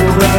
surround